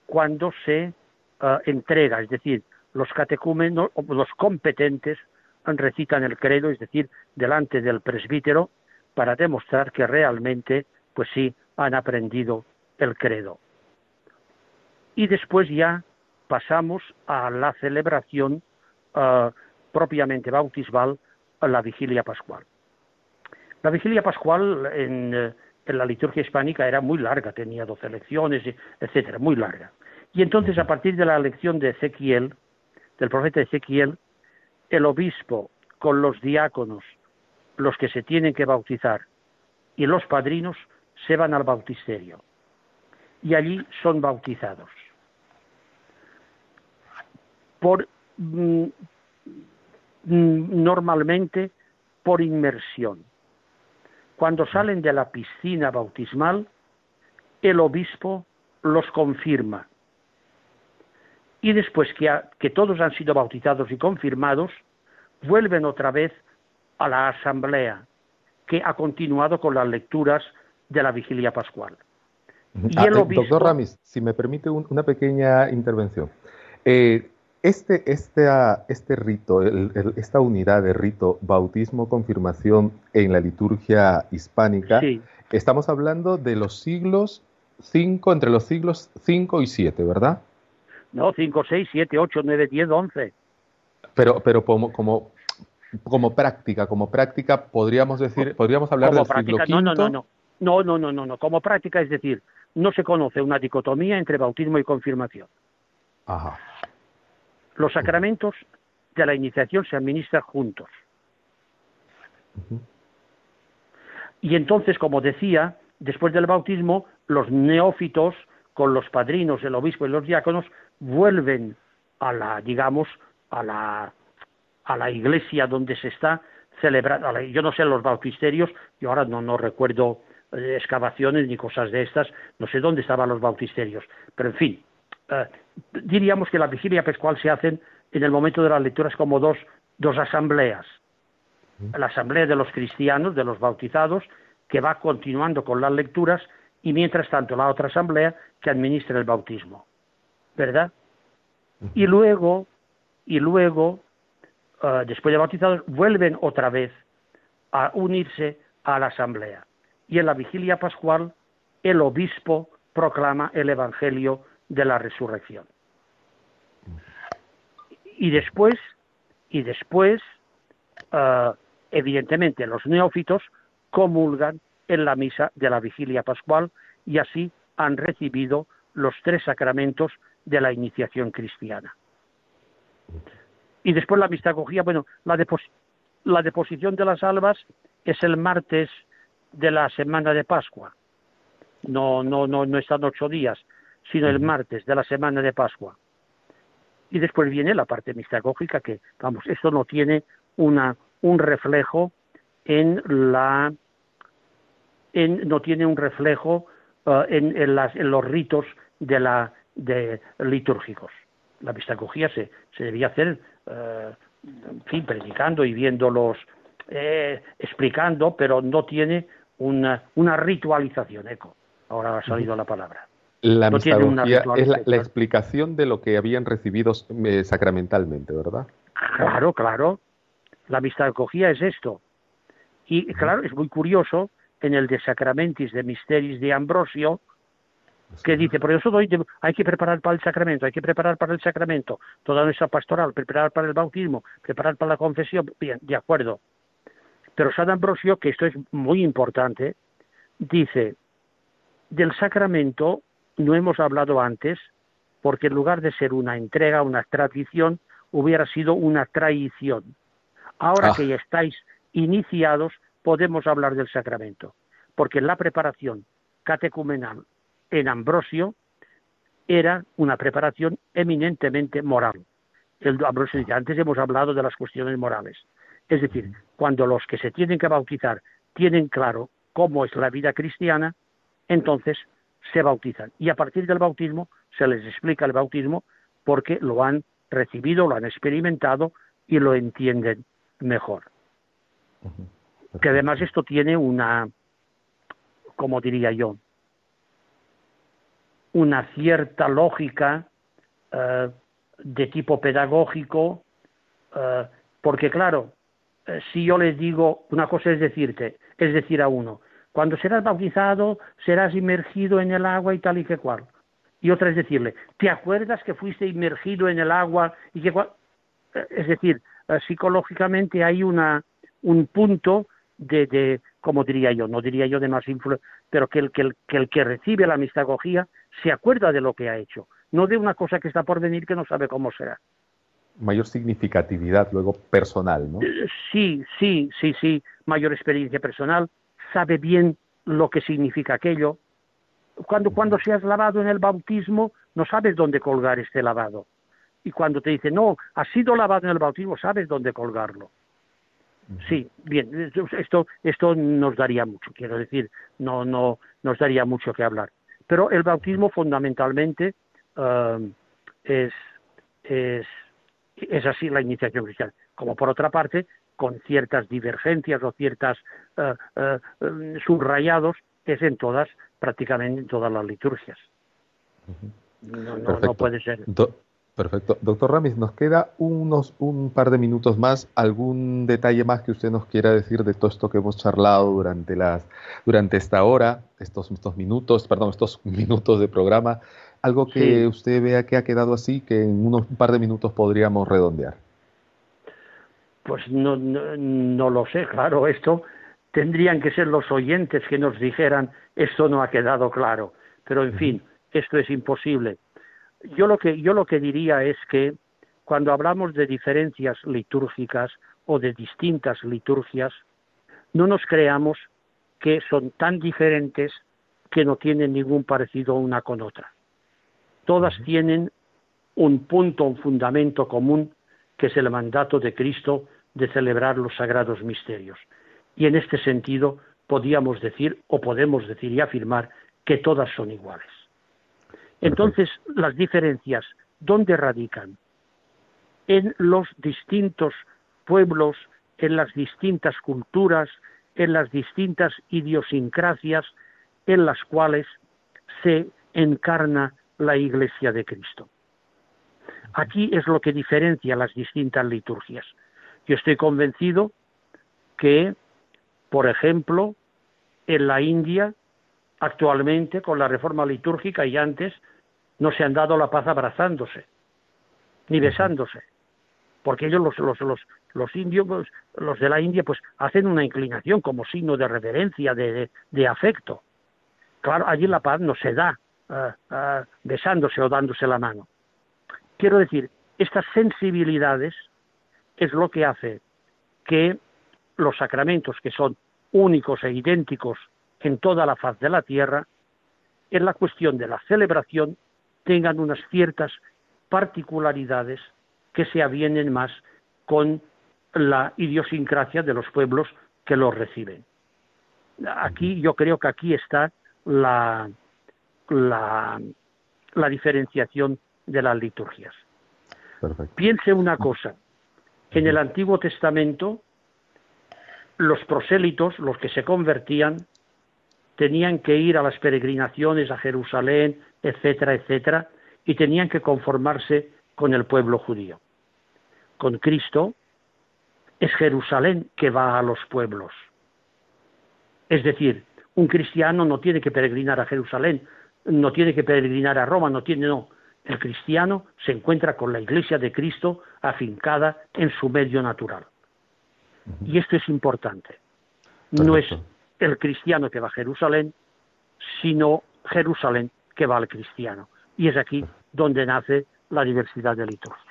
Speaker 3: cuando se eh, entrega, es decir, los catecúmenos, los competentes recitan el credo, es decir, delante del presbítero, para demostrar que realmente, pues sí, han aprendido el credo. Y después ya pasamos a la celebración eh, propiamente bautismal, la vigilia pascual. La vigilia pascual en, eh, en, la liturgia hispánica era muy larga, tenía doce lecciones, etcétera, muy larga. Y entonces, a partir de la lección de Ezequiel, del profeta Ezequiel, el obispo con los diáconos, los que se tienen que bautizar, y los padrinos se van al bautisterio. Y allí son bautizados. Por, mm, normalmente por inmersión. Cuando salen de la piscina bautismal, el obispo los confirma. Y después que, que todos han sido bautizados y confirmados, vuelven otra vez a la asamblea, que ha continuado con las lecturas de la vigilia pascual.
Speaker 2: Y ah, el eh, Doctor Ramis, si me permite una pequeña intervención. Eh, este, este, ah, este rito, el, el, esta unidad de rito, bautismo, confirmación en la liturgia hispánica, sí. estamos hablando de los siglos 5, entre los siglos 5 y 7, ¿verdad?
Speaker 3: No, 5, 6, 7, 8, 9, 10, 11.
Speaker 2: Pero, pero como, como, como práctica, como práctica podríamos decir, podríamos hablar como del práctica, siglo V.
Speaker 3: No, no, no, no, no, no, no, no, como práctica es decir, no se conoce una dicotomía entre bautismo y confirmación.
Speaker 2: Ajá.
Speaker 3: Los sacramentos de la iniciación se administran juntos. Y entonces, como decía, después del bautismo, los neófitos, con los padrinos, el obispo y los diáconos, vuelven a la, digamos, a la, a la iglesia donde se está celebrando. Yo no sé los bautisterios, yo ahora no, no recuerdo eh, excavaciones ni cosas de estas, no sé dónde estaban los bautisterios, pero en fin, eh, diríamos que la vigilia pascual se hacen en el momento de las lecturas como dos, dos asambleas. La asamblea de los cristianos, de los bautizados, que va continuando con las lecturas, y mientras tanto la otra asamblea que administra el bautismo. ¿Verdad? Y luego, y luego, eh, después de bautizados, vuelven otra vez a unirse a la asamblea. Y en la vigilia pascual, el obispo proclama el evangelio de la resurrección. Y después, y después, eh, evidentemente, los neófitos comulgan en la misa de la vigilia pascual y así han recibido los tres sacramentos de la iniciación cristiana. Y después la mistagogía, bueno, la, la deposición de las albas es el martes de la semana de Pascua. No, no, no, no están ocho días, sino el martes de la semana de Pascua. Y después viene la parte mistagógica que, vamos, esto no tiene una, un reflejo en la, en, no tiene un reflejo uh, en, en, las, en, los ritos de la, de, litúrgicos. La mistagogía se, se debía hacer, uh, en fin, predicando y viéndolos, eh, explicando, pero no tiene una, una ritualización, eco. Ahora ha salido la palabra.
Speaker 2: La es la, explicación de lo que habían recibido eh, sacramentalmente, ¿verdad?
Speaker 3: Claro, claro. La mistagogía es esto. Y claro, es muy curioso, en el de Sacramentis de Misteris de Ambrosio, que dice, por eso doy, hay que preparar para el sacramento, hay que preparar para el sacramento, toda nuestra pastoral, preparar para el bautismo, preparar para la confesión, bien, de acuerdo. Pero San Ambrosio, que esto es muy importante, dice, del sacramento no hemos hablado antes, porque en lugar de ser una entrega, una tradición, hubiera sido una traición. Ahora
Speaker 2: Ah.
Speaker 3: que ya estáis iniciados, podemos hablar del sacramento, porque la preparación catecumenal en Ambrosio era una preparación eminentemente moral. El Ambrosio dice, antes hemos hablado de las cuestiones morales. Es decir, cuando los que se tienen que bautizar tienen claro cómo es la vida cristiana, entonces se bautizan. Y a partir del bautismo se les explica el bautismo porque lo han recibido, lo han experimentado y lo entienden mejor. Que además esto tiene una, como diría yo, una cierta lógica eh, de tipo pedagógico, eh, porque claro, eh, si yo les digo, una cosa es decirte, es decir a uno, cuando serás bautizado serás inmergido en el agua y tal y que cual. Y otra es decirle, ¿te acuerdas que fuiste inmergido en el agua y que cual? Eh, Es decir, eh, psicológicamente hay una, un punto de, de, como diría yo, no diría yo de más influencia, pero que el, que, el, que el que recibe la mistagogía se acuerda de lo que ha hecho, no de una cosa que está por venir que no sabe cómo será.
Speaker 2: Mayor significatividad luego personal, ¿no?
Speaker 3: Eh, Sí, sí, sí, sí, mayor experiencia personal, sabe bien lo que significa aquello. Cuando, cuando seas lavado en el bautismo, no sabes dónde colgar este lavado. Y cuando te dice, no, has sido lavado en el bautismo, sabes dónde colgarlo. Sí, bien, esto, esto nos daría mucho, quiero decir, no, no nos daría mucho que hablar. Pero el bautismo fundamentalmente uh, es, es, es así la iniciación cristiana. Como por otra parte, con ciertas divergencias o ciertas uh, uh, subrayados, es en todas, prácticamente en todas las liturgias. No, no, no puede ser.
Speaker 2: Do Perfecto. Doctor Ramis, nos queda unos un par de minutos más. ¿Algún detalle más que usted nos quiera decir de todo esto que hemos charlado durante las durante esta hora, estos, estos minutos, perdón, estos minutos de programa? Algo que sí. usted vea que ha quedado así, que en unos un par de minutos podríamos redondear.
Speaker 3: Pues no, no, no lo sé, claro, esto tendrían que ser los oyentes que nos dijeran esto no ha quedado claro. Pero en fin, esto es imposible yo lo que yo lo que diría es que cuando hablamos de diferencias litúrgicas o de distintas liturgias no nos creamos que son tan diferentes que no tienen ningún parecido una con otra. Todas tienen un punto, un fundamento común, que es el mandato de Cristo de celebrar los sagrados misterios. Y en este sentido podíamos decir o podemos decir y afirmar que todas son iguales. Entonces, las diferencias, ¿dónde radican? En los distintos pueblos, en las distintas culturas, en las distintas idiosincrasias en las cuales se encarna la Iglesia de Cristo. Aquí es lo que diferencia las distintas liturgias. Yo estoy convencido que, por ejemplo, en la India, actualmente, con la reforma litúrgica y antes, no se han dado la paz abrazándose, ni besándose, porque ellos los, los, los, los indios, pues, los de la India, pues hacen una inclinación como signo de reverencia, de, de, de afecto. Claro, allí la paz no se da uh, uh, besándose o dándose la mano. Quiero decir, estas sensibilidades es lo que hace que los sacramentos, que son únicos e idénticos en toda la faz de la tierra, en la cuestión de la celebración tengan unas ciertas particularidades que se avienen más con la idiosincrasia de los pueblos que los reciben. Aquí yo creo que aquí está la, la, la diferenciación de las liturgias.
Speaker 2: Perfecto.
Speaker 3: Piense una cosa, en el Antiguo Testamento los prosélitos, los que se convertían, tenían que ir a las peregrinaciones a Jerusalén, etcétera, etcétera, y tenían que conformarse con el pueblo judío. Con Cristo es Jerusalén que va a los pueblos. Es decir, un cristiano no tiene que peregrinar a Jerusalén no tiene que peregrinar a Roma, no tiene, no. El cristiano se encuentra con la iglesia de Cristo afincada en su medio natural. Y esto es importante. No es el cristiano que va a Jerusalén, sino Jerusalén que va al cristiano. Y es aquí donde nace la diversidad de liturgias.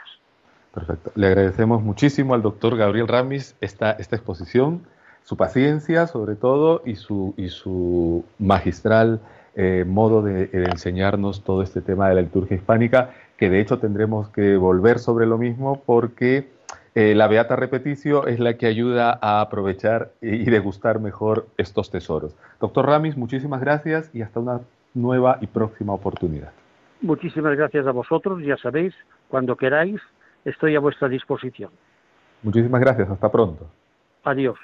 Speaker 2: Perfecto. Le agradecemos muchísimo al doctor Gabriel Ramis esta, esta exposición, su paciencia sobre todo y su, y su magistral eh, modo de, enseñarnos todo este tema de la liturgia hispánica, que de hecho tendremos que volver sobre lo mismo porque eh, la Beata Repeticio es la que ayuda a aprovechar y degustar mejor estos tesoros. Doctor Ramis, muchísimas gracias y hasta una nueva y próxima oportunidad.
Speaker 3: Muchísimas gracias a vosotros, ya sabéis, cuando queráis, estoy a vuestra disposición.
Speaker 2: Muchísimas gracias, hasta pronto.
Speaker 3: Adiós.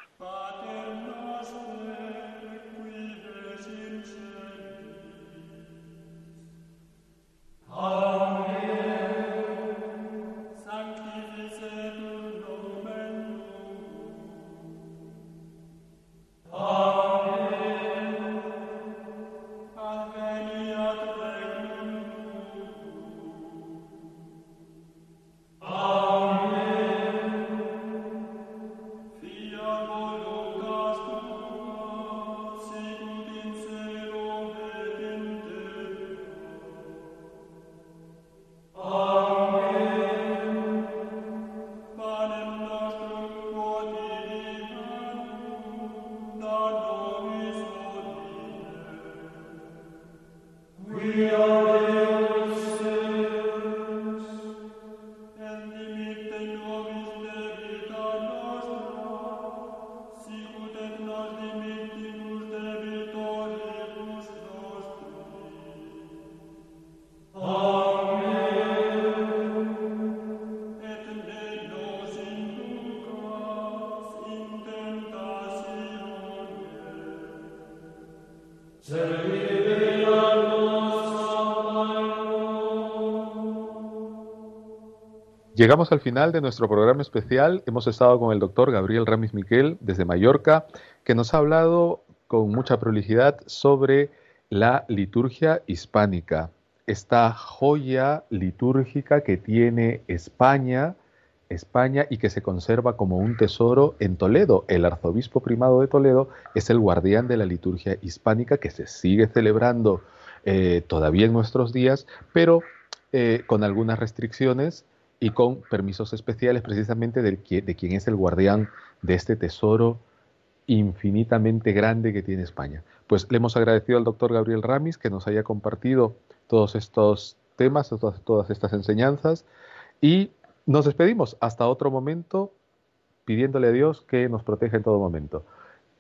Speaker 2: Llegamos al final de nuestro programa especial. Hemos estado con el doctor Gabriel Ramis Miquel desde Mallorca, que nos ha hablado con mucha prolijidad sobre la liturgia hispánica, esta joya litúrgica que tiene España, España y que se conserva como un tesoro en Toledo. El arzobispo primado de Toledo es el guardián de la liturgia hispánica que se sigue celebrando eh, todavía en nuestros días, pero eh, con algunas restricciones y con permisos especiales precisamente de, de quien es el guardián de este tesoro infinitamente grande que tiene España. Pues le hemos agradecido al doctor Gabriel Ramis que nos haya compartido todos estos temas, todas, todas estas enseñanzas y nos despedimos hasta otro momento pidiéndole a Dios que nos proteja en todo momento.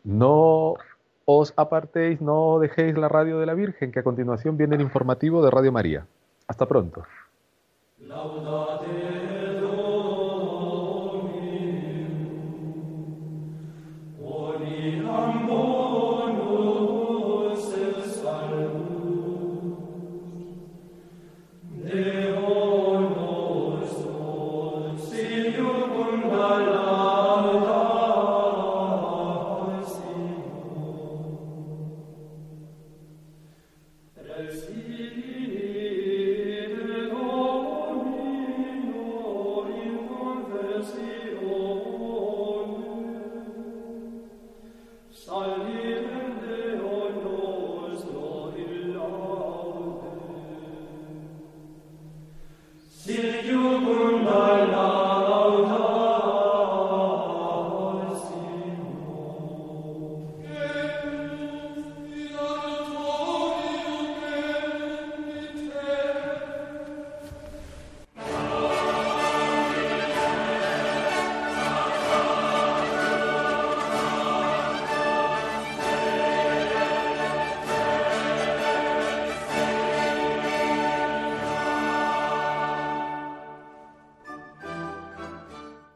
Speaker 2: No os apartéis, no dejéis la radio de la Virgen, que a continuación viene el informativo de Radio María. Hasta pronto.